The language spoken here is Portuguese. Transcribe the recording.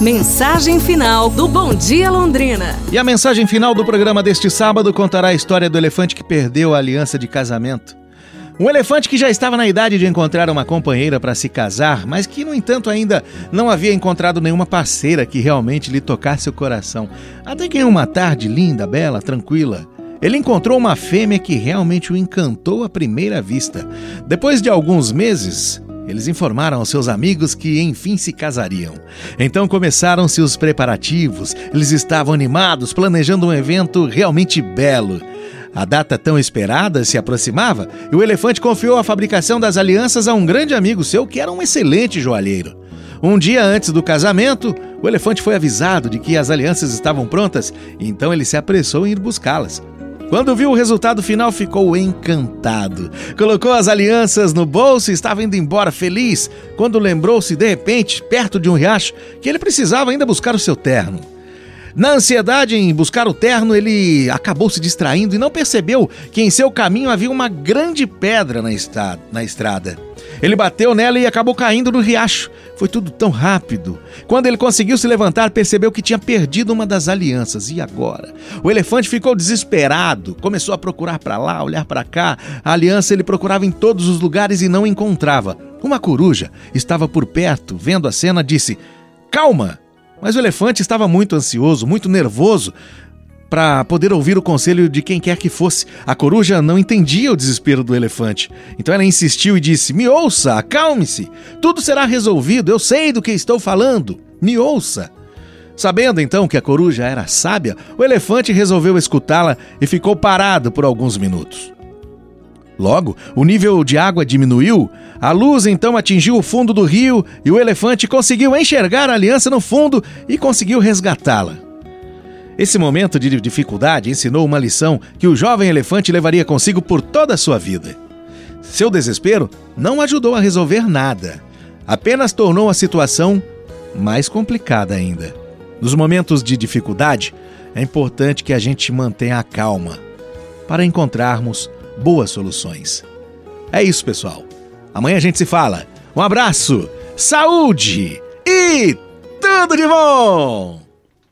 Mensagem final do Bom Dia Londrina. E a mensagem final do programa deste sábado contará a história do elefante que perdeu a aliança de casamento. Um elefante que já estava na idade de encontrar uma companheira para se casar, mas que, no entanto, ainda não havia encontrado nenhuma parceira que realmente lhe tocasse o coração. Até que em uma tarde linda, bela, tranquila, ele encontrou uma fêmea que realmente o encantou à primeira vista. Depois de alguns meses, eles informaram aos seus amigos que enfim se casariam. Então começaram-se os preparativos. Eles estavam animados, planejando um evento realmente belo. A data tão esperada se aproximava e o elefante confiou a fabricação das alianças a um grande amigo seu que era um excelente joalheiro. Um dia antes do casamento, o elefante foi avisado de que as alianças estavam prontas, então ele se apressou em ir buscá-las. Quando viu o resultado final, ficou encantado. Colocou as alianças no bolso e estava indo embora feliz, quando lembrou-se, de repente, perto de um riacho, que ele precisava ainda buscar o seu terno. Na ansiedade em buscar o terno, ele acabou se distraindo e não percebeu que em seu caminho havia uma grande pedra na, estrada. Ele bateu nela e acabou caindo no riacho. Foi tudo tão rápido. Quando ele conseguiu se levantar, percebeu que tinha perdido uma das alianças. E agora? O elefante ficou desesperado. Começou a procurar para lá, olhar para cá. A aliança ele procurava em todos os lugares e não encontrava. Uma coruja estava por perto, vendo a cena, disse: Calma! Mas o elefante estava muito ansioso, muito nervoso para poder ouvir o conselho de quem quer que fosse. A coruja não entendia o desespero do elefante. Então ela insistiu e disse: Me ouça, acalme-se. Tudo será resolvido. Eu sei do que estou falando. Me ouça. Sabendo então que a coruja era sábia, o elefante resolveu escutá-la e ficou parado por alguns minutos. Logo, o nível de água diminuiu, a luz então atingiu o fundo do rio e o elefante conseguiu enxergar a aliança no fundo e conseguiu resgatá-la. Esse momento de dificuldade ensinou uma lição que o jovem elefante levaria consigo por toda a sua vida. Seu desespero não ajudou a resolver nada, apenas tornou a situação mais complicada ainda. Nos momentos de dificuldade, é importante que a gente mantenha a calma para encontrarmos boas soluções. É isso, pessoal. Amanhã a gente se fala. Um abraço, saúde e tudo de bom!